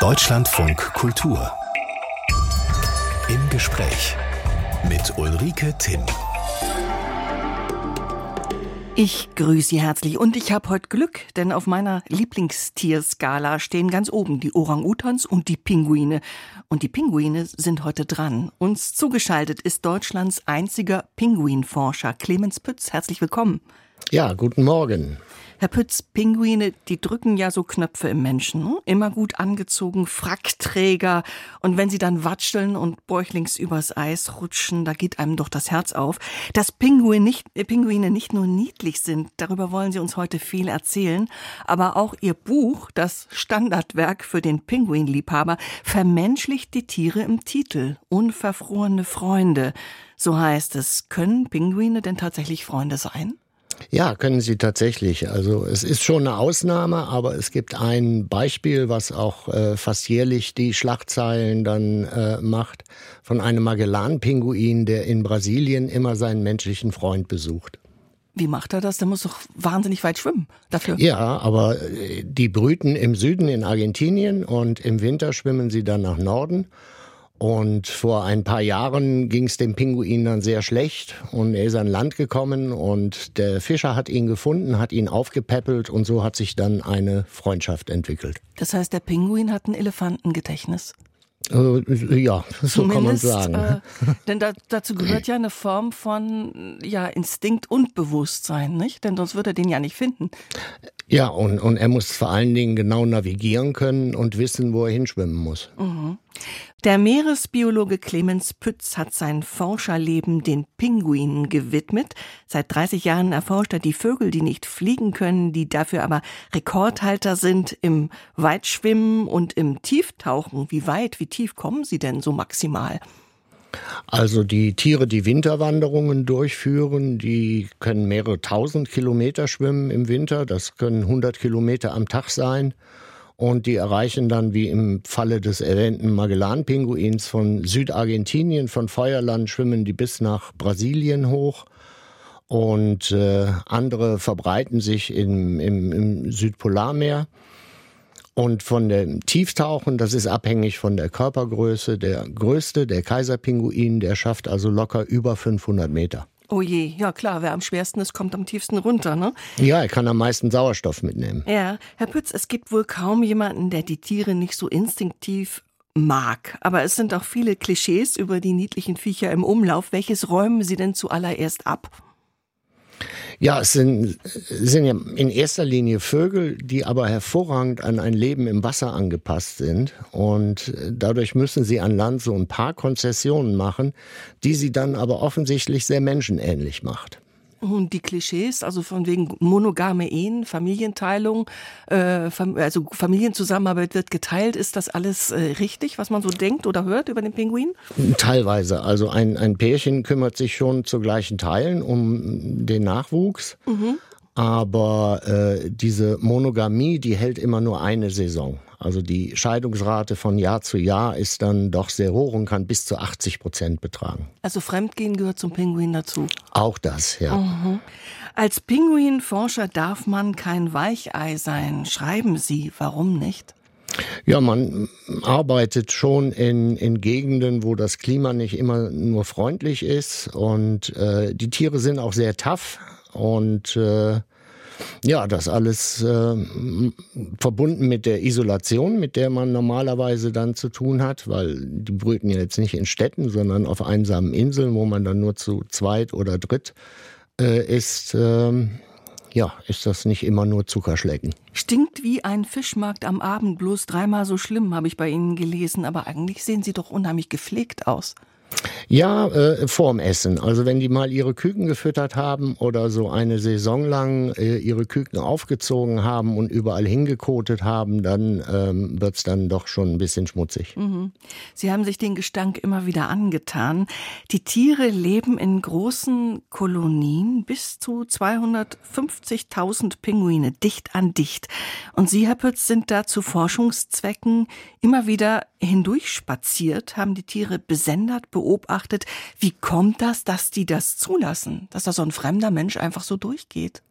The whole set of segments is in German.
Deutschlandfunk Kultur. Im Gespräch mit Ulrike Timm. Ich grüße Sie herzlich und ich habe heute Glück, denn auf meiner Lieblingstierskala stehen ganz oben die Orang-Utans und die Pinguine. Und die Pinguine sind heute dran. Uns zugeschaltet ist Deutschlands einziger Pinguinforscher Clemens Pütz. Herzlich willkommen. Ja, guten Morgen. Herr Pütz, Pinguine, die drücken ja so Knöpfe im Menschen. Ne? Immer gut angezogen, Frackträger. Und wenn sie dann watscheln und bäuchlings übers Eis rutschen, da geht einem doch das Herz auf. Dass Pinguine nicht, äh, Pinguine nicht nur niedlich sind, darüber wollen Sie uns heute viel erzählen. Aber auch Ihr Buch, das Standardwerk für den Pinguinliebhaber, vermenschlicht die Tiere im Titel. Unverfrorene Freunde. So heißt es. Können Pinguine denn tatsächlich Freunde sein? Ja, können sie tatsächlich. Also es ist schon eine Ausnahme, aber es gibt ein Beispiel, was auch äh, fast jährlich die Schlagzeilen dann äh, macht, von einem Magellan-Pinguin, der in Brasilien immer seinen menschlichen Freund besucht. Wie macht er das? Der muss doch wahnsinnig weit schwimmen dafür. Ja, aber äh, die brüten im Süden in Argentinien und im Winter schwimmen sie dann nach Norden. Und vor ein paar Jahren ging es dem Pinguin dann sehr schlecht und er ist an Land gekommen und der Fischer hat ihn gefunden, hat ihn aufgepäppelt und so hat sich dann eine Freundschaft entwickelt. Das heißt, der Pinguin hat ein Elefantengedächtnis. Äh, ja, so Zumindest, kann man sagen. Äh, denn da, dazu gehört ja eine Form von ja, Instinkt und Bewusstsein, nicht? Denn sonst würde er den ja nicht finden. Ja, und, und er muss vor allen Dingen genau navigieren können und wissen, wo er hinschwimmen muss. Mhm. Der Meeresbiologe Clemens Pütz hat sein Forscherleben den Pinguinen gewidmet. Seit 30 Jahren erforscht er die Vögel, die nicht fliegen können, die dafür aber Rekordhalter sind im Weitschwimmen und im Tieftauchen. Wie weit, wie tief kommen sie denn so maximal? Also die Tiere, die Winterwanderungen durchführen, die können mehrere tausend Kilometer schwimmen im Winter. Das können 100 Kilometer am Tag sein. Und die erreichen dann, wie im Falle des erwähnten Magellan-Pinguins von Südargentinien, von Feuerland, schwimmen die bis nach Brasilien hoch. Und äh, andere verbreiten sich im, im, im Südpolarmeer. Und von dem Tieftauchen, das ist abhängig von der Körpergröße. Der größte, der Kaiserpinguin, der schafft also locker über 500 Meter. Oh je, ja klar, wer am schwersten ist, kommt am tiefsten runter, ne? Ja, er kann am meisten Sauerstoff mitnehmen. Ja, Herr Pütz, es gibt wohl kaum jemanden, der die Tiere nicht so instinktiv mag. Aber es sind auch viele Klischees über die niedlichen Viecher im Umlauf. Welches räumen Sie denn zuallererst ab? Ja, es sind, sind ja in erster Linie Vögel, die aber hervorragend an ein Leben im Wasser angepasst sind. Und dadurch müssen sie an Land so ein paar Konzessionen machen, die sie dann aber offensichtlich sehr menschenähnlich macht. Und die Klischees, also von wegen monogame Ehen, Familienteilung, äh, also Familienzusammenarbeit wird geteilt, ist das alles äh, richtig, was man so denkt oder hört über den Pinguin? Teilweise. Also ein, ein Pärchen kümmert sich schon zu gleichen Teilen um den Nachwuchs. Mhm. Aber äh, diese Monogamie, die hält immer nur eine Saison. Also die Scheidungsrate von Jahr zu Jahr ist dann doch sehr hoch und kann bis zu 80 Prozent betragen. Also Fremdgehen gehört zum Pinguin dazu. Auch das, ja. Mhm. Als Pinguinforscher darf man kein Weichei sein. Schreiben Sie, warum nicht? Ja, man arbeitet schon in, in Gegenden, wo das Klima nicht immer nur freundlich ist und äh, die Tiere sind auch sehr tough und äh, ja, das alles äh, verbunden mit der Isolation, mit der man normalerweise dann zu tun hat, weil die brüten ja jetzt nicht in Städten, sondern auf einsamen Inseln, wo man dann nur zu zweit oder dritt äh, ist. Äh, ja, ist das nicht immer nur Zuckerschlecken. Stinkt wie ein Fischmarkt am Abend, bloß dreimal so schlimm, habe ich bei Ihnen gelesen. Aber eigentlich sehen Sie doch unheimlich gepflegt aus. Ja, äh, vorm Essen. Also wenn die mal ihre Küken gefüttert haben oder so eine Saison lang äh, ihre Küken aufgezogen haben und überall hingekotet haben, dann ähm, wird's dann doch schon ein bisschen schmutzig. Mhm. Sie haben sich den Gestank immer wieder angetan. Die Tiere leben in großen Kolonien, bis zu 250.000 Pinguine, dicht an dicht. Und Sie, Herr Pütz, sind da zu Forschungszwecken immer wieder hindurch spaziert, haben die Tiere besendert, beobachtet. Wie kommt das, dass die das zulassen, dass da so ein fremder Mensch einfach so durchgeht?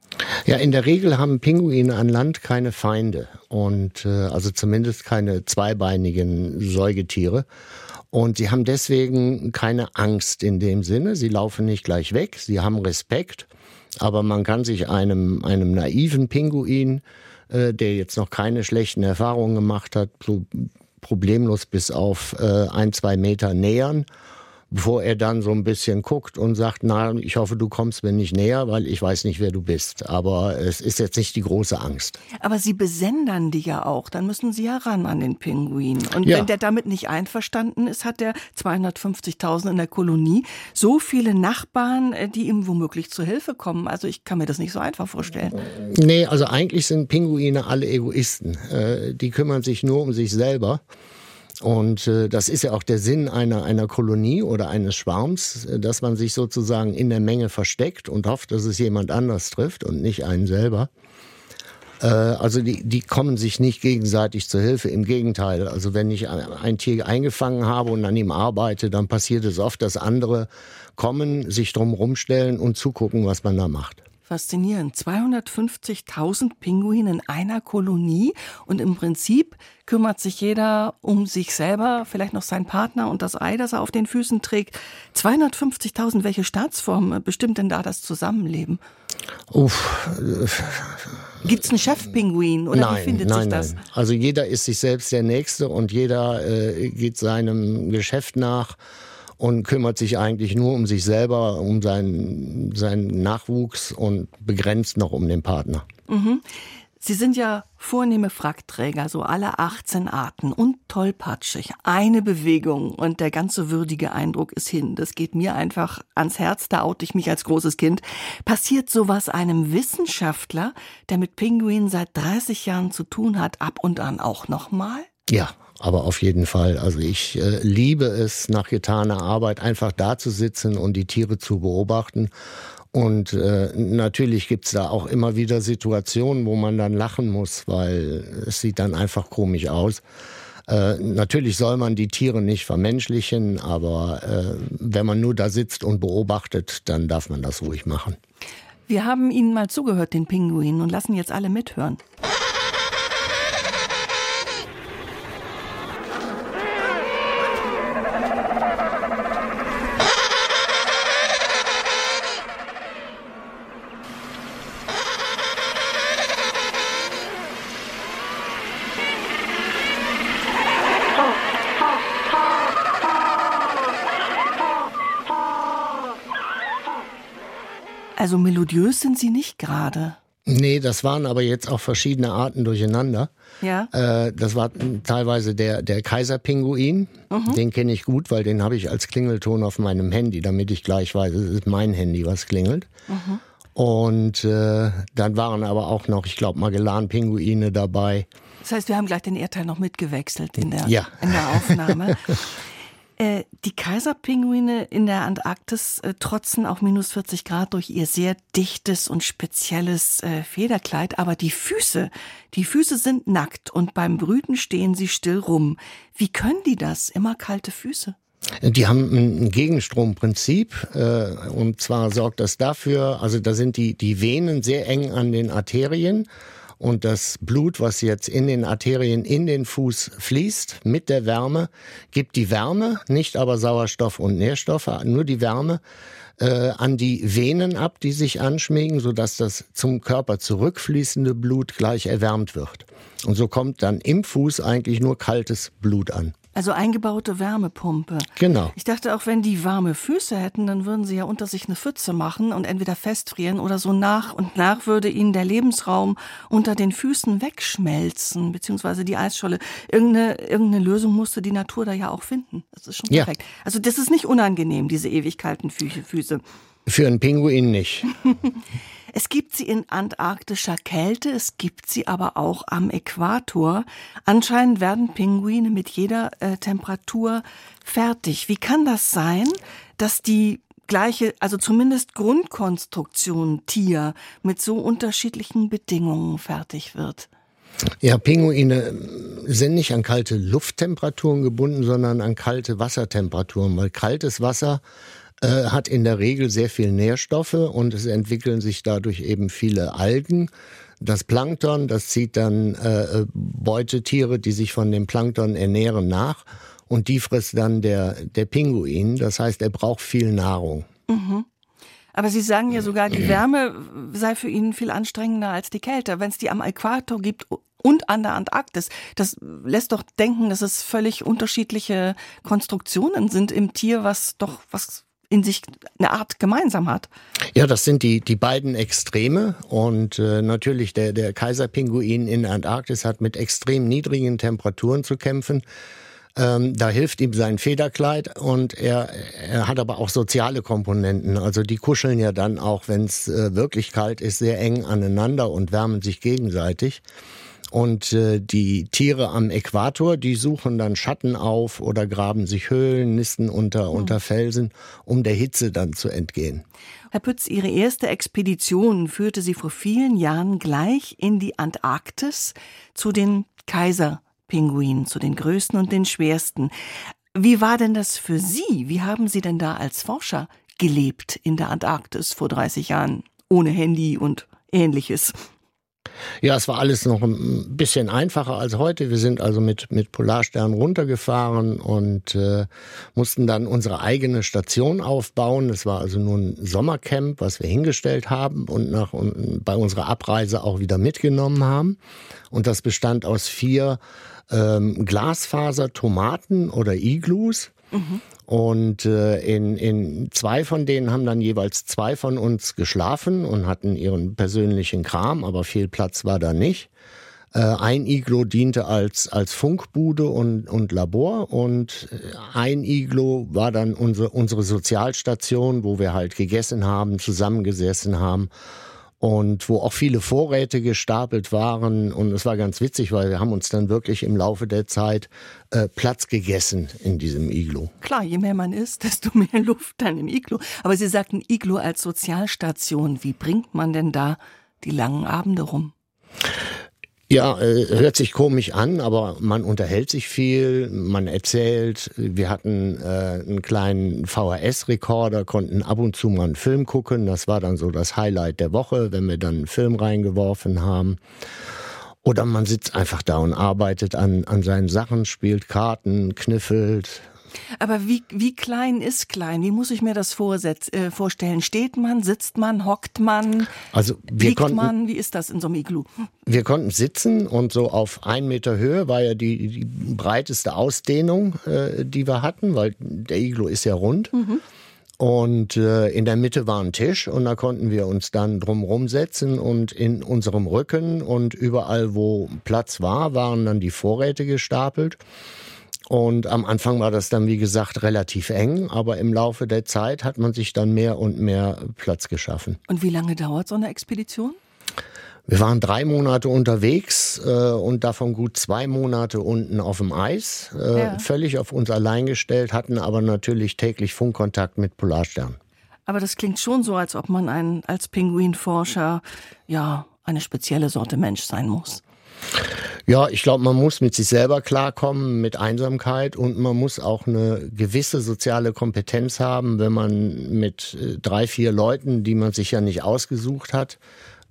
Ja, in der Regel haben Pinguine an Land keine Feinde und äh, also zumindest keine zweibeinigen Säugetiere. Und sie haben deswegen keine Angst in dem Sinne. Sie laufen nicht gleich weg. Sie haben Respekt. Aber man kann sich einem, einem naiven Pinguin, äh, der jetzt noch keine schlechten Erfahrungen gemacht hat, so problemlos bis auf äh, ein, zwei Meter nähern bevor er dann so ein bisschen guckt und sagt, na, ich hoffe, du kommst mir nicht näher, weil ich weiß nicht, wer du bist. Aber es ist jetzt nicht die große Angst. Aber Sie besendern die ja auch, dann müssen Sie ja ran an den Pinguin. Und ja. wenn der damit nicht einverstanden ist, hat der 250.000 in der Kolonie so viele Nachbarn, äh, die ihm womöglich zu Hilfe kommen. Also ich kann mir das nicht so einfach vorstellen. Nee, also eigentlich sind Pinguine alle Egoisten. Äh, die kümmern sich nur um sich selber. Und äh, das ist ja auch der Sinn einer, einer Kolonie oder eines Schwarms, äh, dass man sich sozusagen in der Menge versteckt und hofft, dass es jemand anders trifft und nicht einen selber. Äh, also die, die kommen sich nicht gegenseitig zur Hilfe. Im Gegenteil. Also wenn ich ein Tier eingefangen habe und an ihm arbeite, dann passiert es oft, dass andere kommen, sich drum rumstellen und zugucken, was man da macht. Faszinierend. 250.000 Pinguine in einer Kolonie und im Prinzip kümmert sich jeder um sich selber, vielleicht noch seinen Partner und das Ei, das er auf den Füßen trägt. 250.000, welche Staatsform bestimmt denn da das Zusammenleben? Uff. Gibt es einen Chefpinguin oder nein, wie findet nein, sich das? Nein. Also jeder ist sich selbst der Nächste und jeder äh, geht seinem Geschäft nach und kümmert sich eigentlich nur um sich selber, um seinen, seinen Nachwuchs und begrenzt noch um den Partner. Mhm. Sie sind ja vornehme Frackträger, so alle 18 Arten und tollpatschig. Eine Bewegung und der ganze würdige Eindruck ist hin. Das geht mir einfach ans Herz, da oute ich mich als großes Kind. Passiert sowas einem Wissenschaftler, der mit Pinguinen seit 30 Jahren zu tun hat, ab und an auch nochmal? Ja, aber auf jeden Fall. Also ich äh, liebe es, nach getaner Arbeit einfach da zu sitzen und die Tiere zu beobachten. Und äh, natürlich gibt's da auch immer wieder Situationen, wo man dann lachen muss, weil es sieht dann einfach komisch aus. Äh, natürlich soll man die Tiere nicht vermenschlichen, aber äh, wenn man nur da sitzt und beobachtet, dann darf man das ruhig machen. Wir haben Ihnen mal zugehört, den Pinguinen, und lassen jetzt alle mithören. Also melodiös sind sie nicht gerade. Nee, das waren aber jetzt auch verschiedene Arten durcheinander. Ja. Äh, das war teilweise der, der Kaiserpinguin. Mhm. Den kenne ich gut, weil den habe ich als Klingelton auf meinem Handy, damit ich gleich weiß, es ist mein Handy, was klingelt. Mhm. Und äh, dann waren aber auch noch, ich glaube, Magellan-Pinguine dabei. Das heißt, wir haben gleich den Erdteil noch mitgewechselt in der, ja. in der Aufnahme. Äh, die Kaiserpinguine in der Antarktis äh, trotzen auch minus 40 Grad durch ihr sehr dichtes und spezielles äh, Federkleid, aber die Füße, die Füße sind nackt und beim Brüten stehen sie still rum. Wie können die das? Immer kalte Füße? Die haben ein Gegenstromprinzip äh, und zwar sorgt das dafür, also da sind die, die Venen sehr eng an den Arterien und das Blut, was jetzt in den Arterien in den Fuß fließt, mit der Wärme, gibt die Wärme, nicht aber Sauerstoff und Nährstoffe, nur die Wärme äh, an die Venen ab, die sich anschmiegen, sodass das zum Körper zurückfließende Blut gleich erwärmt wird. Und so kommt dann im Fuß eigentlich nur kaltes Blut an. Also eingebaute Wärmepumpe. Genau. Ich dachte auch, wenn die warme Füße hätten, dann würden sie ja unter sich eine Pfütze machen und entweder festfrieren oder so nach und nach würde ihnen der Lebensraum unter den Füßen wegschmelzen, beziehungsweise die Eisscholle. Irgendeine, irgendeine Lösung musste die Natur da ja auch finden. Das ist schon perfekt. Ja. Also das ist nicht unangenehm, diese ewig kalten Füße. Für einen Pinguin nicht. Es gibt sie in antarktischer Kälte, es gibt sie aber auch am Äquator. Anscheinend werden Pinguine mit jeder äh, Temperatur fertig. Wie kann das sein, dass die gleiche, also zumindest Grundkonstruktion Tier mit so unterschiedlichen Bedingungen fertig wird? Ja, Pinguine sind nicht an kalte Lufttemperaturen gebunden, sondern an kalte Wassertemperaturen, weil kaltes Wasser äh, hat in der Regel sehr viel Nährstoffe und es entwickeln sich dadurch eben viele Algen. Das Plankton, das zieht dann äh, Beutetiere, die sich von dem Plankton ernähren, nach und die frisst dann der, der Pinguin. Das heißt, er braucht viel Nahrung. Mhm. Aber Sie sagen ja sogar, die Wärme sei für ihn viel anstrengender als die Kälte. Wenn es die am Äquator gibt und an der Antarktis, das lässt doch denken, dass es völlig unterschiedliche Konstruktionen sind im Tier, was doch was in sich eine Art gemeinsam hat. Ja, das sind die, die beiden Extreme. Und äh, natürlich der, der Kaiserpinguin in Antarktis hat mit extrem niedrigen Temperaturen zu kämpfen. Ähm, da hilft ihm sein Federkleid und er, er hat aber auch soziale Komponenten. Also die kuscheln ja dann auch, wenn es äh, wirklich kalt ist, sehr eng aneinander und wärmen sich gegenseitig. Und äh, die Tiere am Äquator, die suchen dann Schatten auf oder graben sich Höhlen, nisten unter, mhm. unter Felsen, um der Hitze dann zu entgehen. Herr Pütz, Ihre erste Expedition führte Sie vor vielen Jahren gleich in die Antarktis zu den Kaiser Pinguinen, zu den größten und den schwersten. Wie war denn das für Sie? Wie haben Sie denn da als Forscher gelebt in der Antarktis vor 30 Jahren? Ohne Handy und ähnliches. Ja, es war alles noch ein bisschen einfacher als heute. Wir sind also mit, mit Polarstern runtergefahren und äh, mussten dann unsere eigene Station aufbauen. Es war also nur ein Sommercamp, was wir hingestellt haben und nach und bei unserer Abreise auch wieder mitgenommen haben. Und das bestand aus vier ähm, Glasfaser-Tomaten oder Iglus. Mhm. Und äh, in, in zwei von denen haben dann jeweils zwei von uns geschlafen und hatten ihren persönlichen Kram, aber viel Platz war da nicht. Äh, ein Iglo diente als, als Funkbude und, und Labor und äh, ein Iglo war dann unsere, unsere Sozialstation, wo wir halt gegessen haben, zusammengesessen haben und wo auch viele Vorräte gestapelt waren. Und es war ganz witzig, weil wir haben uns dann wirklich im Laufe der Zeit äh, Platz gegessen in diesem Iglu. Klar, je mehr man isst, desto mehr Luft dann im Iglu. Aber Sie sagten Iglu als Sozialstation. Wie bringt man denn da die langen Abende rum? Ja, äh, hört sich komisch an, aber man unterhält sich viel, man erzählt. Wir hatten äh, einen kleinen VHS-Rekorder, konnten ab und zu mal einen Film gucken. Das war dann so das Highlight der Woche, wenn wir dann einen Film reingeworfen haben. Oder man sitzt einfach da und arbeitet an, an seinen Sachen, spielt Karten, kniffelt, aber wie, wie klein ist klein? Wie muss ich mir das äh, vorstellen? Steht man, sitzt man, hockt man, also wir liegt konnten, man? Wie ist das in so einem Iglu? Wir konnten sitzen und so auf einen Meter Höhe war ja die, die breiteste Ausdehnung, äh, die wir hatten, weil der Iglu ist ja rund. Mhm. Und äh, in der Mitte war ein Tisch und da konnten wir uns dann drumherum setzen und in unserem Rücken und überall, wo Platz war, waren dann die Vorräte gestapelt. Und am Anfang war das dann, wie gesagt, relativ eng, aber im Laufe der Zeit hat man sich dann mehr und mehr Platz geschaffen. Und wie lange dauert so eine Expedition? Wir waren drei Monate unterwegs äh, und davon gut zwei Monate unten auf dem Eis, äh, ja. völlig auf uns allein gestellt, hatten aber natürlich täglich Funkkontakt mit Polarstern. Aber das klingt schon so, als ob man ein, als Pinguinforscher ja eine spezielle Sorte Mensch sein muss. Ja, ich glaube, man muss mit sich selber klarkommen, mit Einsamkeit und man muss auch eine gewisse soziale Kompetenz haben, wenn man mit äh, drei, vier Leuten, die man sich ja nicht ausgesucht hat,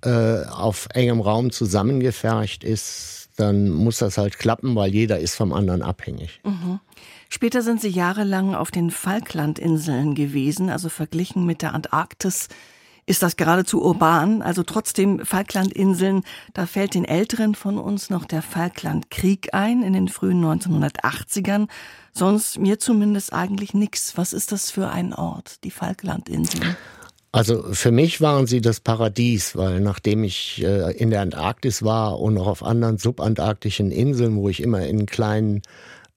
äh, auf engem Raum zusammengefercht ist, dann muss das halt klappen, weil jeder ist vom anderen abhängig. Mhm. Später sind Sie jahrelang auf den Falklandinseln gewesen, also verglichen mit der Antarktis ist das geradezu urban. Also trotzdem Falklandinseln, da fällt den Älteren von uns noch der Falklandkrieg ein in den frühen 1980ern. Sonst mir zumindest eigentlich nichts. Was ist das für ein Ort, die Falklandinseln? Also für mich waren sie das Paradies, weil nachdem ich äh, in der Antarktis war und auch auf anderen subantarktischen Inseln, wo ich immer in kleinen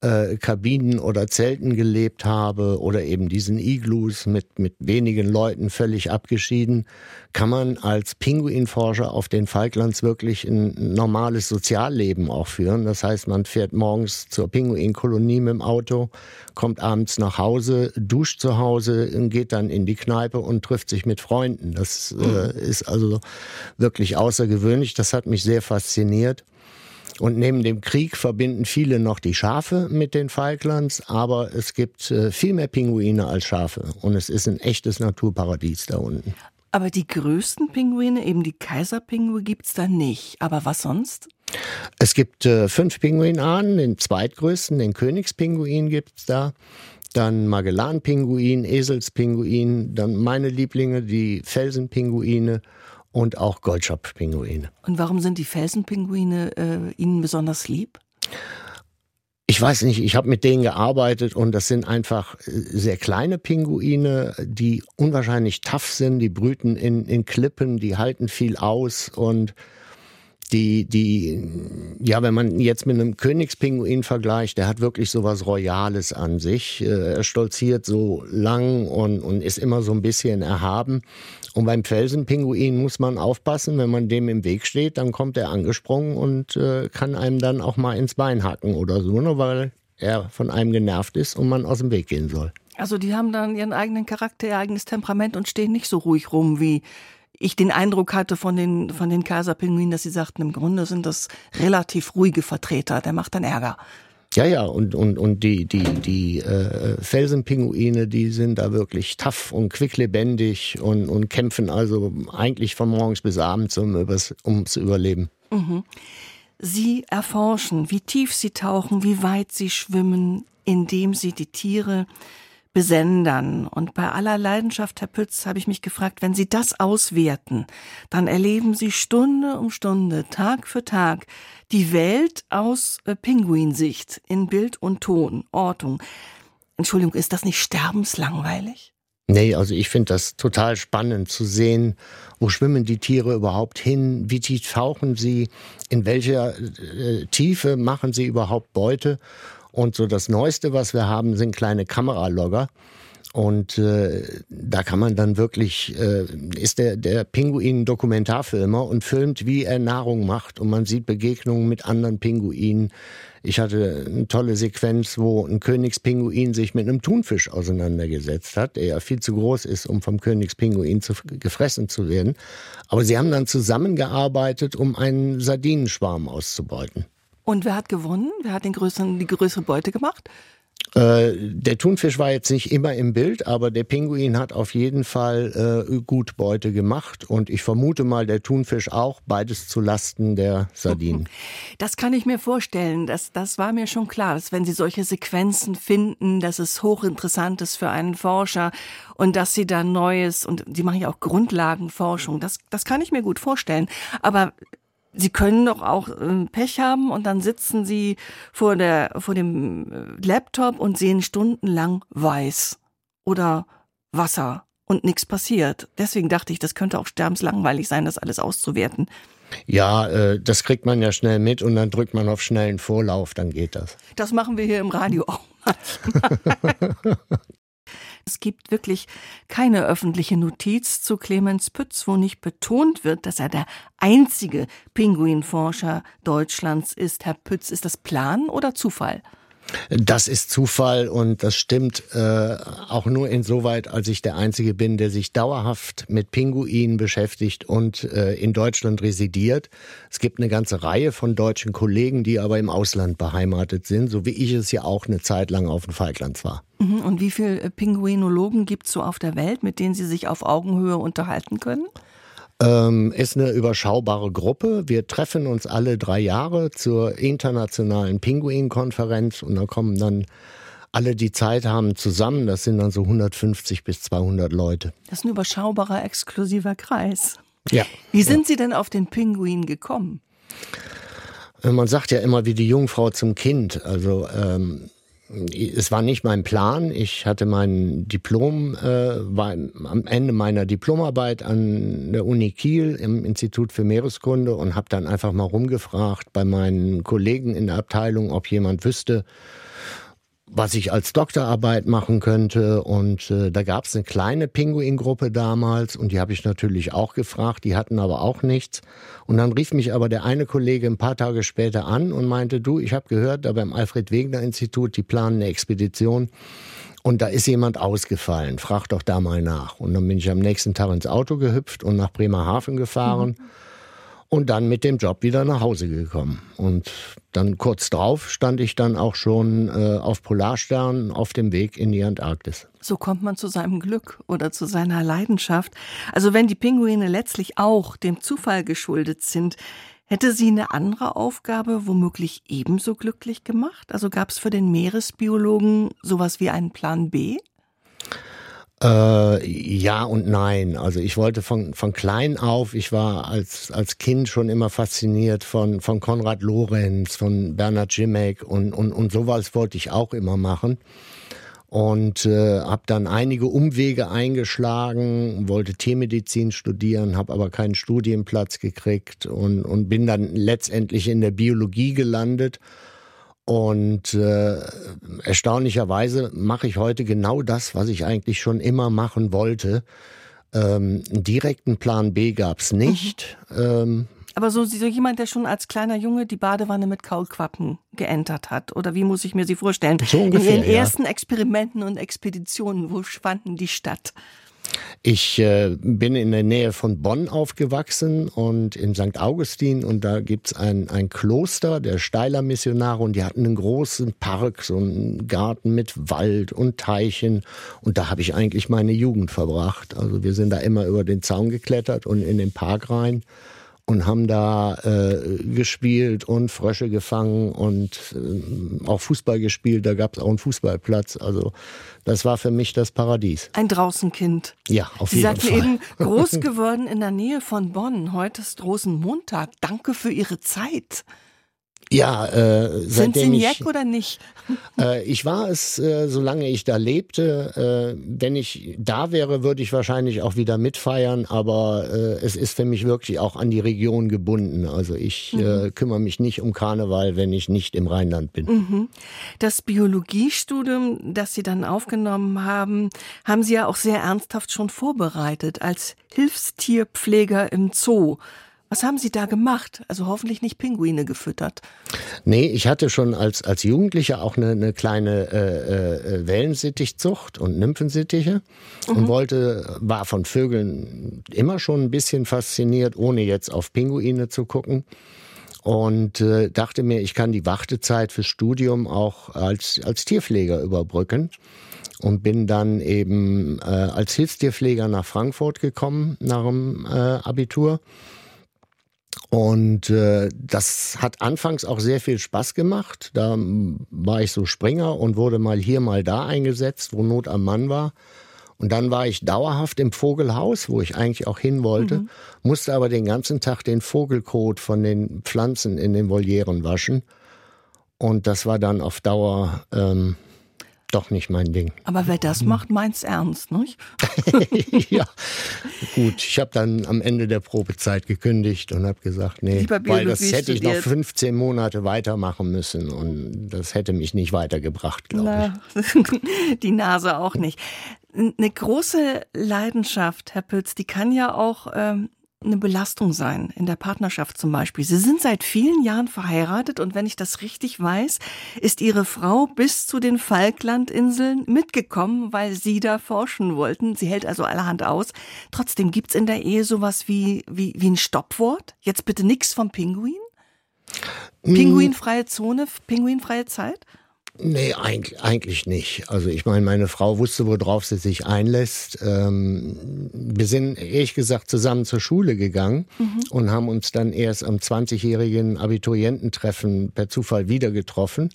äh, Kabinen oder Zelten gelebt habe oder eben diesen Iglus mit, mit wenigen Leuten völlig abgeschieden, kann man als Pinguinforscher auf den Falklands wirklich ein normales Sozialleben auch führen. Das heißt, man fährt morgens zur Pinguinkolonie mit dem Auto, kommt abends nach Hause, duscht zu Hause, geht dann in die Kneipe und trifft sich mit Freunden. Das äh, ist also wirklich außergewöhnlich. Das hat mich sehr fasziniert. Und neben dem Krieg verbinden viele noch die Schafe mit den Falklands, aber es gibt äh, viel mehr Pinguine als Schafe und es ist ein echtes Naturparadies da unten. Aber die größten Pinguine, eben die Kaiserpinguine, gibt's da nicht. Aber was sonst? Es gibt äh, fünf Pinguinarten, den zweitgrößten, den Königspinguin gibt's da. Dann Magellan-Pinguin, Eselspinguin, dann meine Lieblinge, die Felsenpinguine und auch Goldschopf-Pinguine. Und warum sind die Felsenpinguine äh, Ihnen besonders lieb? Ich weiß nicht, ich habe mit denen gearbeitet und das sind einfach äh, sehr kleine Pinguine, die unwahrscheinlich tough sind, die brüten in, in Klippen, die halten viel aus und die, die, ja, wenn man jetzt mit einem Königspinguin vergleicht, der hat wirklich so was Royales an sich. Äh, er stolziert so lang und, und ist immer so ein bisschen erhaben. Und beim Felsenpinguin muss man aufpassen, wenn man dem im Weg steht, dann kommt er angesprungen und äh, kann einem dann auch mal ins Bein hacken oder so, nur weil er von einem genervt ist und man aus dem Weg gehen soll. Also die haben dann ihren eigenen Charakter, ihr eigenes Temperament und stehen nicht so ruhig rum wie ich den Eindruck hatte von den, von den Kaiserpinguinen, dass sie sagten, im Grunde sind das relativ ruhige Vertreter, der macht dann Ärger. Ja, ja, und, und, und die, die, die äh, Felsenpinguine, die sind da wirklich tough und quicklebendig und, und kämpfen also eigentlich von morgens bis abends um, übers, ums Überleben. Mhm. Sie erforschen, wie tief sie tauchen, wie weit sie schwimmen, indem sie die Tiere besendern. Und bei aller Leidenschaft, Herr Pütz, habe ich mich gefragt, wenn Sie das auswerten, dann erleben Sie Stunde um Stunde, Tag für Tag die Welt aus äh, Pinguinsicht in Bild und Ton, Ortung. Entschuldigung, ist das nicht sterbenslangweilig? Nee, also ich finde das total spannend zu sehen, wo schwimmen die Tiere überhaupt hin, wie tief tauchen sie, in welcher äh, Tiefe machen sie überhaupt Beute. Und so das Neueste, was wir haben, sind kleine Kameralogger. Und äh, da kann man dann wirklich, äh, ist der, der Pinguin Dokumentarfilmer und filmt, wie er Nahrung macht. Und man sieht Begegnungen mit anderen Pinguinen. Ich hatte eine tolle Sequenz, wo ein Königspinguin sich mit einem Thunfisch auseinandergesetzt hat, der ja viel zu groß ist, um vom Königspinguin zu, gefressen zu werden. Aber sie haben dann zusammengearbeitet, um einen Sardinenschwarm auszubeuten. Und wer hat gewonnen? Wer hat den größeren, die größere Beute gemacht? Äh, der Thunfisch war jetzt nicht immer im Bild, aber der Pinguin hat auf jeden Fall äh, gut Beute gemacht und ich vermute mal der Thunfisch auch, beides zu Lasten der Sardinen. Das kann ich mir vorstellen, das, das war mir schon klar, dass wenn Sie solche Sequenzen finden, dass es hochinteressant ist für einen Forscher und dass Sie da Neues und die machen ja auch Grundlagenforschung, das, das kann ich mir gut vorstellen. Aber Sie können doch auch äh, Pech haben und dann sitzen Sie vor der, vor dem äh, Laptop und sehen stundenlang weiß oder Wasser und nichts passiert. Deswegen dachte ich, das könnte auch sterbenslangweilig sein, das alles auszuwerten. Ja, äh, das kriegt man ja schnell mit und dann drückt man auf schnellen Vorlauf, dann geht das. Das machen wir hier im Radio auch. Es gibt wirklich keine öffentliche Notiz zu Clemens Pütz, wo nicht betont wird, dass er der einzige Pinguinforscher Deutschlands ist. Herr Pütz, ist das Plan oder Zufall? Das ist Zufall und das stimmt äh, auch nur insoweit, als ich der Einzige bin, der sich dauerhaft mit Pinguinen beschäftigt und äh, in Deutschland residiert. Es gibt eine ganze Reihe von deutschen Kollegen, die aber im Ausland beheimatet sind, so wie ich es ja auch eine Zeit lang auf dem Falklands war. Mhm. Und wie viele äh, Pinguinologen gibt es so auf der Welt, mit denen Sie sich auf Augenhöhe unterhalten können? Ähm, ist eine überschaubare Gruppe. Wir treffen uns alle drei Jahre zur internationalen Pinguin-Konferenz und da kommen dann alle, die Zeit haben, zusammen. Das sind dann so 150 bis 200 Leute. Das ist ein überschaubarer, exklusiver Kreis. Ja. Wie sind ja. Sie denn auf den Pinguin gekommen? Äh, man sagt ja immer wie die Jungfrau zum Kind. Also ähm, es war nicht mein Plan. Ich hatte mein Diplom, äh, war am Ende meiner Diplomarbeit an der Uni Kiel im Institut für Meereskunde und habe dann einfach mal rumgefragt bei meinen Kollegen in der Abteilung, ob jemand wüsste, was ich als Doktorarbeit machen könnte. Und äh, da gab es eine kleine Pinguingruppe damals und die habe ich natürlich auch gefragt. Die hatten aber auch nichts. Und dann rief mich aber der eine Kollege ein paar Tage später an und meinte, du, ich habe gehört, da beim Alfred Wegener Institut, die planen eine Expedition. Und da ist jemand ausgefallen. Frag doch da mal nach. Und dann bin ich am nächsten Tag ins Auto gehüpft und nach Bremerhaven gefahren. Mhm und dann mit dem Job wieder nach Hause gekommen. Und dann kurz drauf stand ich dann auch schon äh, auf Polarstern auf dem Weg in die Antarktis. So kommt man zu seinem Glück oder zu seiner Leidenschaft. Also wenn die Pinguine letztlich auch dem Zufall geschuldet sind, hätte sie eine andere Aufgabe womöglich ebenso glücklich gemacht? Also gab es für den Meeresbiologen sowas wie einen Plan B? Äh, ja und nein. Also ich wollte von, von klein auf, ich war als, als Kind schon immer fasziniert von, von Konrad Lorenz, von Bernhard Jimek und, und, und sowas wollte ich auch immer machen. Und äh, habe dann einige Umwege eingeschlagen, wollte Tiermedizin studieren, habe aber keinen Studienplatz gekriegt und, und bin dann letztendlich in der Biologie gelandet und äh, erstaunlicherweise mache ich heute genau das, was ich eigentlich schon immer machen wollte. Ähm, einen direkten Plan B gab's nicht. Mhm. Ähm, aber so, so jemand, der schon als kleiner Junge die Badewanne mit Kaulquappen geentert hat? Oder wie muss ich mir sie vorstellen? So ungefähr, In ihren ja. ersten Experimenten und Expeditionen, wo fanden die statt? Ich äh, bin in der Nähe von Bonn aufgewachsen und in St. Augustin und da gibt's ein, ein Kloster der Steiler Missionare und die hatten einen großen Park, so einen Garten mit Wald und Teichen und da habe ich eigentlich meine Jugend verbracht. Also wir sind da immer über den Zaun geklettert und in den Park rein und haben da äh, gespielt und Frösche gefangen und äh, auch Fußball gespielt. Da gab es auch einen Fußballplatz. Also das war für mich das Paradies. Ein Draußenkind. Ja, auf Sie jeden sagten Fall. eben, groß geworden in der Nähe von Bonn. Heute ist Rosenmontag. Danke für Ihre Zeit. Ja, äh, Sind Sie ein ich, Jack oder nicht? äh, ich war es, äh, solange ich da lebte. Äh, wenn ich da wäre, würde ich wahrscheinlich auch wieder mitfeiern, aber äh, es ist für mich wirklich auch an die Region gebunden. Also ich äh, kümmere mich nicht um Karneval, wenn ich nicht im Rheinland bin. Das Biologiestudium, das Sie dann aufgenommen haben, haben Sie ja auch sehr ernsthaft schon vorbereitet als Hilfstierpfleger im Zoo. Was haben Sie da gemacht? Also hoffentlich nicht Pinguine gefüttert. Nee, ich hatte schon als, als Jugendlicher auch eine, eine kleine äh, äh, Wellensittichzucht und Nymphensittiche und wollte, war von Vögeln immer schon ein bisschen fasziniert, ohne jetzt auf Pinguine zu gucken. Und äh, dachte mir, ich kann die Wartezeit fürs Studium auch als, als Tierpfleger überbrücken. Und bin dann eben äh, als Hilfstierpfleger nach Frankfurt gekommen, nach dem äh, Abitur. Und äh, das hat anfangs auch sehr viel Spaß gemacht. Da war ich so Springer und wurde mal hier, mal da eingesetzt, wo Not am Mann war. Und dann war ich dauerhaft im Vogelhaus, wo ich eigentlich auch hin wollte, musste aber den ganzen Tag den Vogelkot von den Pflanzen in den Volieren waschen. Und das war dann auf Dauer ähm, doch nicht mein Ding. Aber wer das macht, meint's ernst, nicht? ja, gut. Ich habe dann am Ende der Probezeit gekündigt und habe gesagt, nee, weil das hätte ich noch studiert. 15 Monate weitermachen müssen und das hätte mich nicht weitergebracht, glaube ich. Na, die Nase auch nicht. Eine große Leidenschaft, Herr Pütz, die kann ja auch ähm, eine Belastung sein, in der Partnerschaft zum Beispiel. Sie sind seit vielen Jahren verheiratet und wenn ich das richtig weiß, ist Ihre Frau bis zu den Falklandinseln mitgekommen, weil Sie da forschen wollten. Sie hält also allerhand aus. Trotzdem gibt's in der Ehe sowas wie, wie, wie ein Stoppwort? Jetzt bitte nix vom Pinguin? Pinguinfreie Zone, pinguinfreie Zeit? Nee, eigentlich, eigentlich nicht. Also ich meine, meine Frau wusste, worauf sie sich einlässt. Ähm, wir sind ehrlich gesagt zusammen zur Schule gegangen und haben uns dann erst am 20-jährigen Abituriententreffen per Zufall wieder getroffen.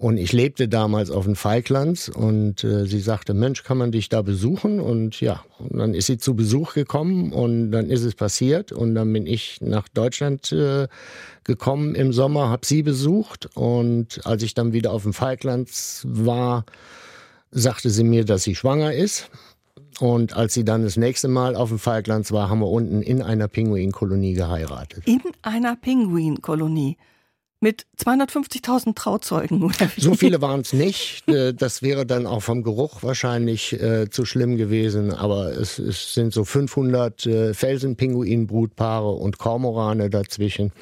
Und ich lebte damals auf den Falklands und äh, sie sagte, Mensch, kann man dich da besuchen? Und ja, und dann ist sie zu Besuch gekommen und dann ist es passiert und dann bin ich nach Deutschland äh, gekommen im Sommer, habe sie besucht und als ich dann wieder auf dem Falklands war, sagte sie mir, dass sie schwanger ist. Und als sie dann das nächste Mal auf dem Falklands war, haben wir unten in einer Pinguinkolonie geheiratet. In einer Pinguinkolonie. Mit 250.000 Trauzeugen, oder wie? So viele waren es nicht. Äh, Das wäre dann auch vom Geruch wahrscheinlich äh, zu schlimm gewesen. Aber es, es sind so 500 äh, Felsenpinguinbrutpaare und Kormorane dazwischen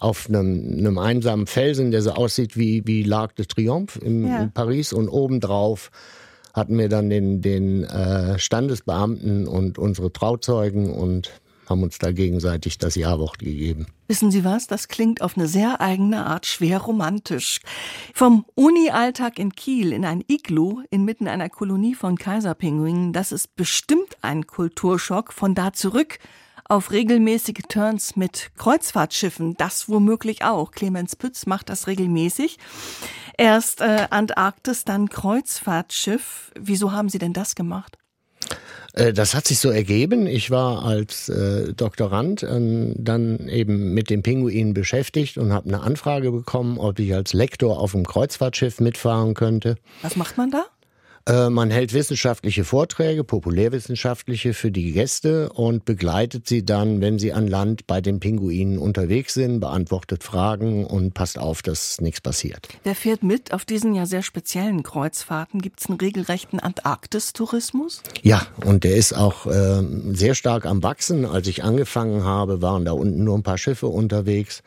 auf einem, einem einsamen Felsen, der so aussieht wie, wie L'Arc de Triomphe im, Ja. in Paris. Und obendrauf hatten wir dann den, den äh, Standesbeamten und unsere Trauzeugen und haben uns da gegenseitig das Jawort gegeben. Wissen Sie was? Das klingt auf eine sehr eigene Art schwer romantisch. Vom Uni-Alltag in Kiel in ein Iglu inmitten einer Kolonie von Kaiserpinguinen, das ist bestimmt ein Kulturschock. Von da zurück auf regelmäßige Turns mit Kreuzfahrtschiffen, das womöglich auch. Clemens Pütz macht das regelmäßig. Erst äh, Antarktis, dann Kreuzfahrtschiff. Wieso haben Sie denn das gemacht? Äh, das hat sich so ergeben. Ich war als äh, Doktorand äh, dann eben mit den Pinguinen beschäftigt und habe eine Anfrage bekommen, ob ich als Lektor auf dem Kreuzfahrtschiff mitfahren könnte. Was macht man da? Äh, man hält wissenschaftliche Vorträge, populärwissenschaftliche für die Gäste und begleitet sie dann, wenn sie an Land bei den Pinguinen unterwegs sind, beantwortet Fragen und passt auf, dass nichts passiert. Wer fährt mit auf diesen ja sehr speziellen Kreuzfahrten? Gibt es einen regelrechten Antarktistourismus? Ja, und der ist auch äh, sehr stark am Wachsen. Als ich angefangen habe, waren da unten nur ein paar Schiffe unterwegs.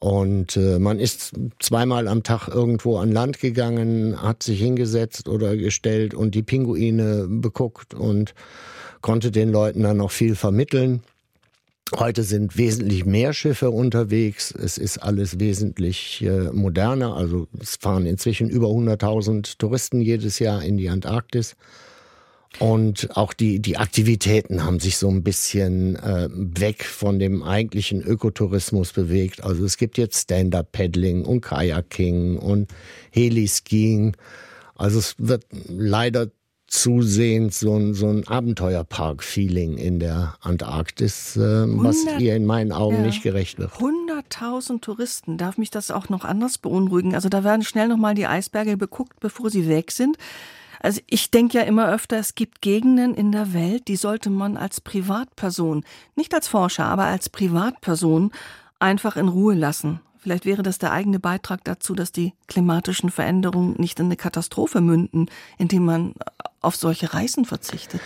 Und äh, man ist zweimal am Tag irgendwo an Land gegangen, hat sich hingesetzt oder gestellt und die Pinguine beguckt und konnte den Leuten dann noch viel vermitteln. Heute sind wesentlich mehr Schiffe unterwegs. Es ist alles wesentlich äh, moderner. Also es fahren inzwischen über 100.000 Touristen jedes Jahr in die Antarktis. Und auch die, die Aktivitäten haben sich so ein bisschen äh, weg von dem eigentlichen Ökotourismus bewegt. Also es gibt jetzt Stand-Up-Paddling und Kayaking und Heliskiing. Also es wird leider zusehends so ein, so ein Abenteuerpark-Feeling in der Antarktis, äh, 100, was ihr in meinen Augen ja, nicht gerecht wird. 100.000 Touristen, darf mich das auch noch anders beunruhigen? Also da werden schnell nochmal die Eisberge beguckt, bevor sie weg sind. Also ich denke ja immer öfter, es gibt Gegenden in der Welt, die sollte man als Privatperson, nicht als Forscher, aber als Privatperson einfach in Ruhe lassen. Vielleicht wäre das der eigene Beitrag dazu, dass die klimatischen Veränderungen nicht in eine Katastrophe münden, indem man auf solche Reisen verzichtet.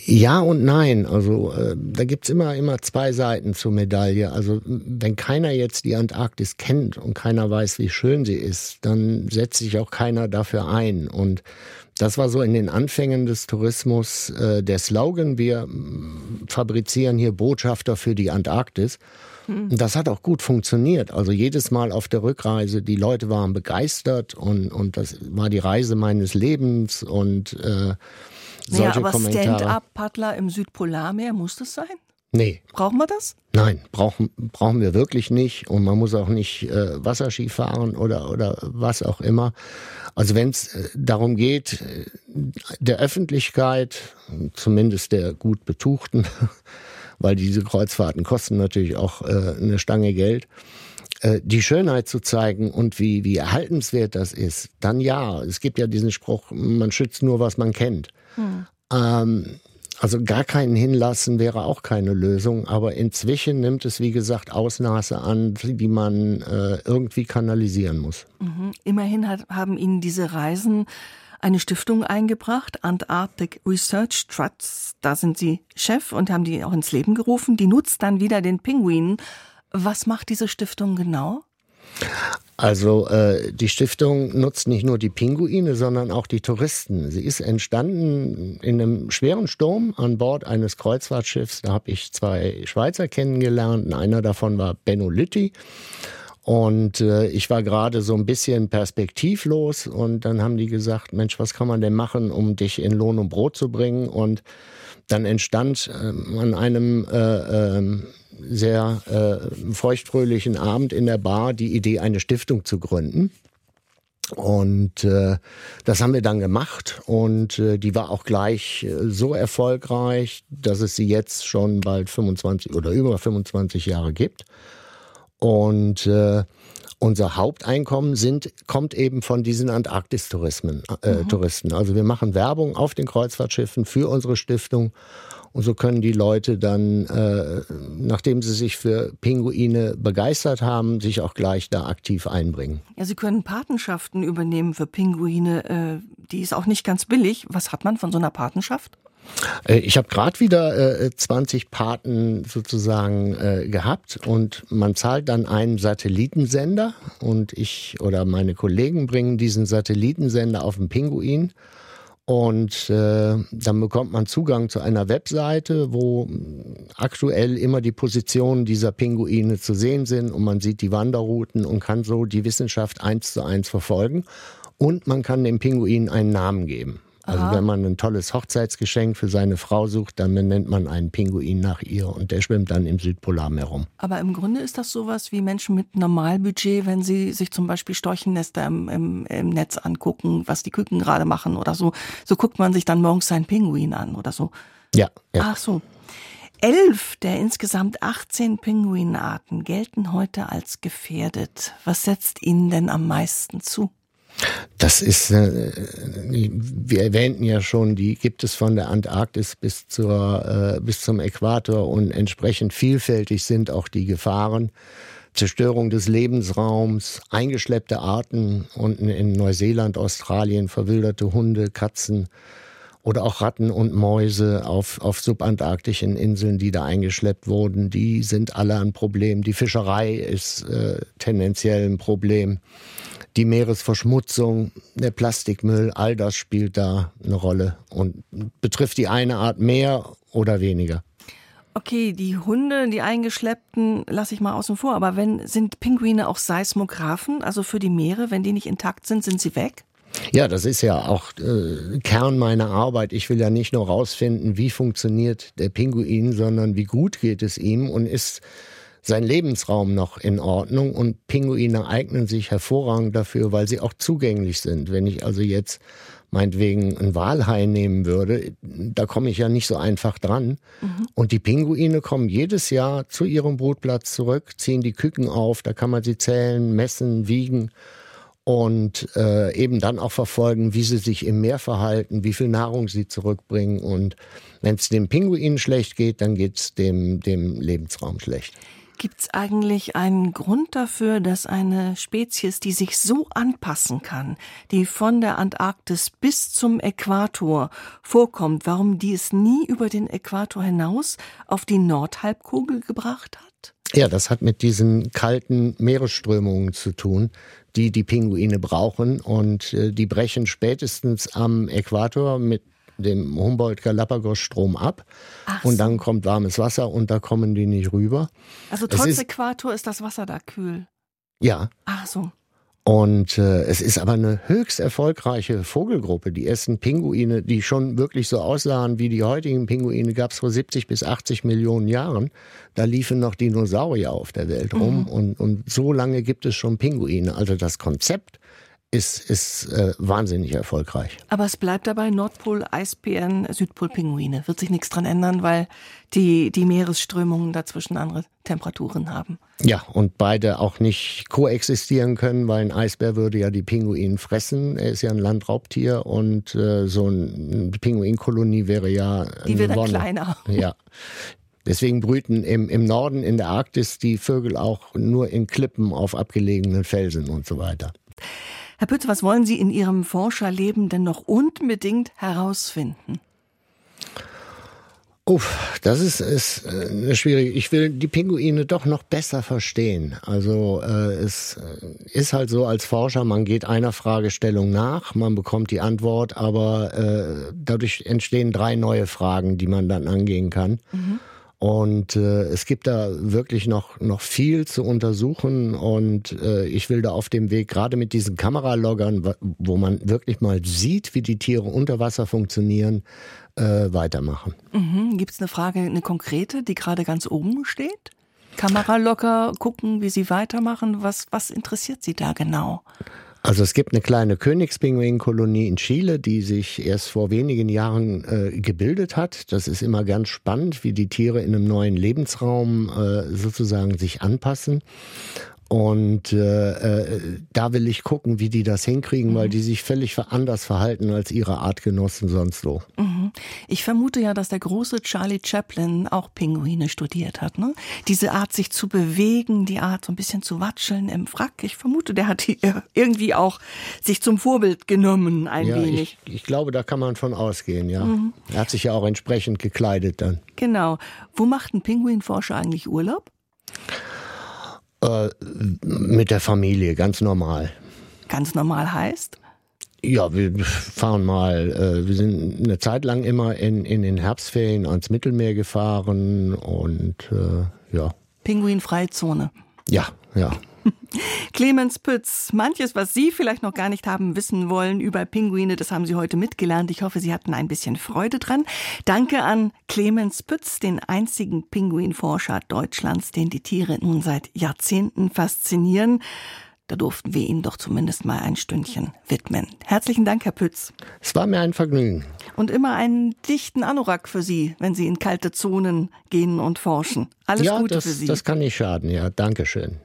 Ja und nein. Also äh, da gibt's immer, immer zwei Seiten zur Medaille. Also wenn keiner jetzt die Antarktis kennt und keiner weiß, wie schön sie ist, dann setzt sich auch keiner dafür ein. Und das war so in den Anfängen des Tourismus äh, der Slogan. Wir fabrizieren hier Botschafter für die Antarktis. Hm. Das hat auch gut funktioniert. Also jedes Mal auf der Rückreise, die Leute waren begeistert und, und das war die Reise meines Lebens und äh, solche ja, aber Kommentare. Stand-up-Paddler im Südpolarmeer, muss das sein? Nee. Brauchen wir das? Nein, brauchen, brauchen wir wirklich nicht. Und man muss auch nicht äh, Wasserski fahren oder, oder was auch immer. Also wenn es äh, darum geht, äh, der Öffentlichkeit, zumindest der gut betuchten, weil diese Kreuzfahrten kosten natürlich auch äh, eine Stange Geld, äh, die Schönheit zu zeigen und wie, wie erhaltenswert das ist, dann ja. Es gibt ja diesen Spruch, man schützt nur, was man kennt. Hm. Ähm, also gar keinen hinlassen wäre auch keine Lösung, aber inzwischen nimmt es, wie gesagt, Ausmaße an, die man äh, irgendwie kanalisieren muss. Mhm. Immerhin hat, haben Ihnen diese Reisen eine Stiftung eingebracht, Antarctic Research Trust. Da sind Sie Chef und haben die auch ins Leben gerufen. Die nutzt dann wieder den Pinguinen. Was macht diese Stiftung genau? Also äh, die Stiftung nutzt nicht nur die Pinguine, sondern auch die Touristen. Sie ist entstanden in einem schweren Sturm an Bord eines Kreuzfahrtschiffs. Da habe ich zwei Schweizer kennengelernt. Einer davon war Benno Lütti. Und äh, ich war gerade so ein bisschen perspektivlos und dann haben die gesagt, Mensch, was kann man denn machen, um dich in Lohn und Brot zu bringen? Und dann entstand äh, an einem äh, äh, sehr äh, feuchtfröhlichen Abend in der Bar die Idee, eine Stiftung zu gründen. Und äh, das haben wir dann gemacht und äh, die war auch gleich äh, so erfolgreich, dass es sie jetzt schon bald 25 oder über 25 Jahre gibt. Und äh, unser Haupteinkommen sind, kommt eben von diesen Antarktis-Touristen. Äh, mhm. Also wir machen Werbung auf den Kreuzfahrtschiffen für unsere Stiftung und so können die Leute dann, äh, nachdem sie sich für Pinguine begeistert haben, sich auch gleich da aktiv einbringen. Ja, Sie können Patenschaften übernehmen für Pinguine. Äh, die ist auch nicht ganz billig. Was hat man von so einer Patenschaft? Äh, ich habe gerade wieder äh, 20 Paten sozusagen äh, gehabt und man zahlt dann einen Satellitensender und ich oder meine Kollegen bringen diesen Satellitensender auf den Pinguin Und äh, dann bekommt man Zugang zu einer Webseite, wo aktuell immer die Positionen dieser Pinguine zu sehen sind und man sieht die Wanderrouten und kann so die Wissenschaft eins zu eins verfolgen. Und man kann dem Pinguin einen Namen geben. Also Aha. wenn man ein tolles Hochzeitsgeschenk für seine Frau sucht, dann benennt man einen Pinguin nach ihr und der schwimmt dann im Südpolarmeer rum. Aber im Grunde ist das sowas wie Menschen mit Normalbudget, wenn sie sich zum Beispiel Storchennester im, im, im Netz angucken, was die Küken gerade machen oder so. So guckt man sich dann morgens seinen Pinguin an oder so. Ja. ja. Ach so. Elf der insgesamt 18 Pinguinarten gelten heute als gefährdet. Was setzt ihnen denn am meisten zu? Das ist, äh, wir erwähnten ja schon, die gibt es von der Antarktis bis zur, äh, bis zum Äquator und entsprechend vielfältig sind auch die Gefahren. Zerstörung des Lebensraums, eingeschleppte Arten unten in Neuseeland, Australien, verwilderte Hunde, Katzen oder auch Ratten und Mäuse auf, auf subantarktischen Inseln, die da eingeschleppt wurden, die sind alle ein Problem. Die Fischerei ist äh, tendenziell ein Problem die Meeresverschmutzung, der Plastikmüll, all das spielt da eine Rolle und betrifft die eine Art mehr oder weniger. Okay, die Hunde, die eingeschleppten, lasse ich mal außen vor. Aber wenn sind Pinguine auch Seismographen, also für die Meere, wenn die nicht intakt sind, sind sie weg? Ja, das ist ja auch äh, Kern meiner Arbeit. Ich will ja nicht nur rausfinden, wie funktioniert der Pinguin, sondern wie gut geht es ihm und ist sein Lebensraum noch in Ordnung und Pinguine eignen sich hervorragend dafür, weil sie auch zugänglich sind. Wenn ich also jetzt meinetwegen ein Walhai nehmen würde, da komme ich ja nicht so einfach dran. Mhm. Und die Pinguine kommen jedes Jahr zu ihrem Brutplatz zurück, ziehen die Küken auf, da kann man sie zählen, messen, wiegen und äh, eben dann auch verfolgen, wie sie sich im Meer verhalten, wie viel Nahrung sie zurückbringen. Und wenn es dem Pinguin schlecht geht, dann geht es dem, dem Lebensraum schlecht. Gibt es eigentlich einen Grund dafür, dass eine Spezies, die sich so anpassen kann, die von der Antarktis bis zum Äquator vorkommt, warum die es nie über den Äquator hinaus auf die Nordhalbkugel gebracht hat? Ja, das hat mit diesen kalten Meeresströmungen zu tun, die die Pinguine brauchen. Und äh, die brechen spätestens am Äquator mit dem Humboldt-Galapagos-Strom ab. Ach und dann kommt warmes Wasser und da kommen die nicht rüber. Also trotz ist, Äquator ist das Wasser da kühl? Ja. Ach so. Und äh, es ist aber eine höchst erfolgreiche Vogelgruppe. Die ersten Pinguine, die schon wirklich so aussahen wie die heutigen Pinguine, gab es vor 70 bis 80 Millionen Jahren. Da liefen noch Dinosaurier auf der Welt rum. Mhm. Und, und so lange gibt es schon Pinguine. Also das Konzept ist, ist äh, wahnsinnig erfolgreich. Aber es bleibt dabei Nordpol, Eisbären, Südpol-Pinguine. Wird sich nichts dran ändern, weil die, die Meeresströmungen dazwischen andere Temperaturen haben. Ja, und beide auch nicht koexistieren können, weil ein Eisbär würde ja die Pinguine fressen. Er ist ja ein Landraubtier und äh, so eine Pinguinkolonie wäre ja. Die wird dann kleiner. Ja. Deswegen brüten im, im Norden in der Arktis die Vögel auch nur in Klippen auf abgelegenen Felsen und so weiter. Herr Pütz, was wollen Sie in Ihrem Forscherleben denn noch unbedingt herausfinden? Uff, das ist, ist äh, eine schwierige. Ich will die Pinguine doch noch besser verstehen. Also äh, es äh, ist halt so als Forscher, man geht einer Fragestellung nach, man bekommt die Antwort, aber äh, dadurch entstehen drei neue Fragen, die man dann angehen kann. Mhm. Und äh, es gibt da wirklich noch, noch viel zu untersuchen und äh, ich will da auf dem Weg, gerade mit diesen Kameraloggern, wo man wirklich mal sieht, wie die Tiere unter Wasser funktionieren, äh, weitermachen. Mhm. Gibt es eine Frage, eine konkrete, die gerade ganz oben steht? Kameralogger gucken, wie sie weitermachen. Was, was interessiert Sie da genau? Also es gibt eine kleine Königspinguinkolonie in Chile, die sich erst vor wenigen Jahren äh, gebildet hat. Das ist immer ganz spannend, wie die Tiere in einem neuen Lebensraum äh, sozusagen sich anpassen. Und äh, äh, da will ich gucken, wie die das hinkriegen, mhm. weil die sich völlig anders verhalten als ihre Artgenossen sonst so. Mhm. Ich vermute ja, dass der große Charlie Chaplin auch Pinguine studiert hat. Ne? Diese Art, sich zu bewegen, die Art, so ein bisschen zu watscheln im Wrack. Ich vermute, der hat irgendwie auch sich zum Vorbild genommen, ein ja, wenig. Ich, ich, glaube, da kann man von ausgehen, ja. Mhm. Er hat sich ja auch entsprechend gekleidet dann. Genau. Wo macht ein Pinguinforscher eigentlich Urlaub? Äh, mit der Familie, ganz normal. Ganz normal heißt? Ja, wir fahren mal, äh, wir sind eine Zeit lang immer in, in den Herbstferien ans Mittelmeer gefahren und äh, ja. Pinguinfreizone. Ja, ja. Clemens Pütz, manches, was Sie vielleicht noch gar nicht haben wissen wollen über Pinguine, das haben Sie heute mitgelernt. Ich hoffe, Sie hatten ein bisschen Freude dran. Danke an Clemens Pütz, den einzigen Pinguinforscher Deutschlands, den die Tiere nun seit Jahrzehnten faszinieren. Da durften wir Ihnen doch zumindest mal ein Stündchen widmen. Herzlichen Dank, Herr Pütz. Es war mir ein Vergnügen. Und immer einen dichten Anorak für Sie, wenn Sie in kalte Zonen gehen und forschen. Alles ja, Gute das, für Sie. Das kann nicht schaden, ja. Dankeschön.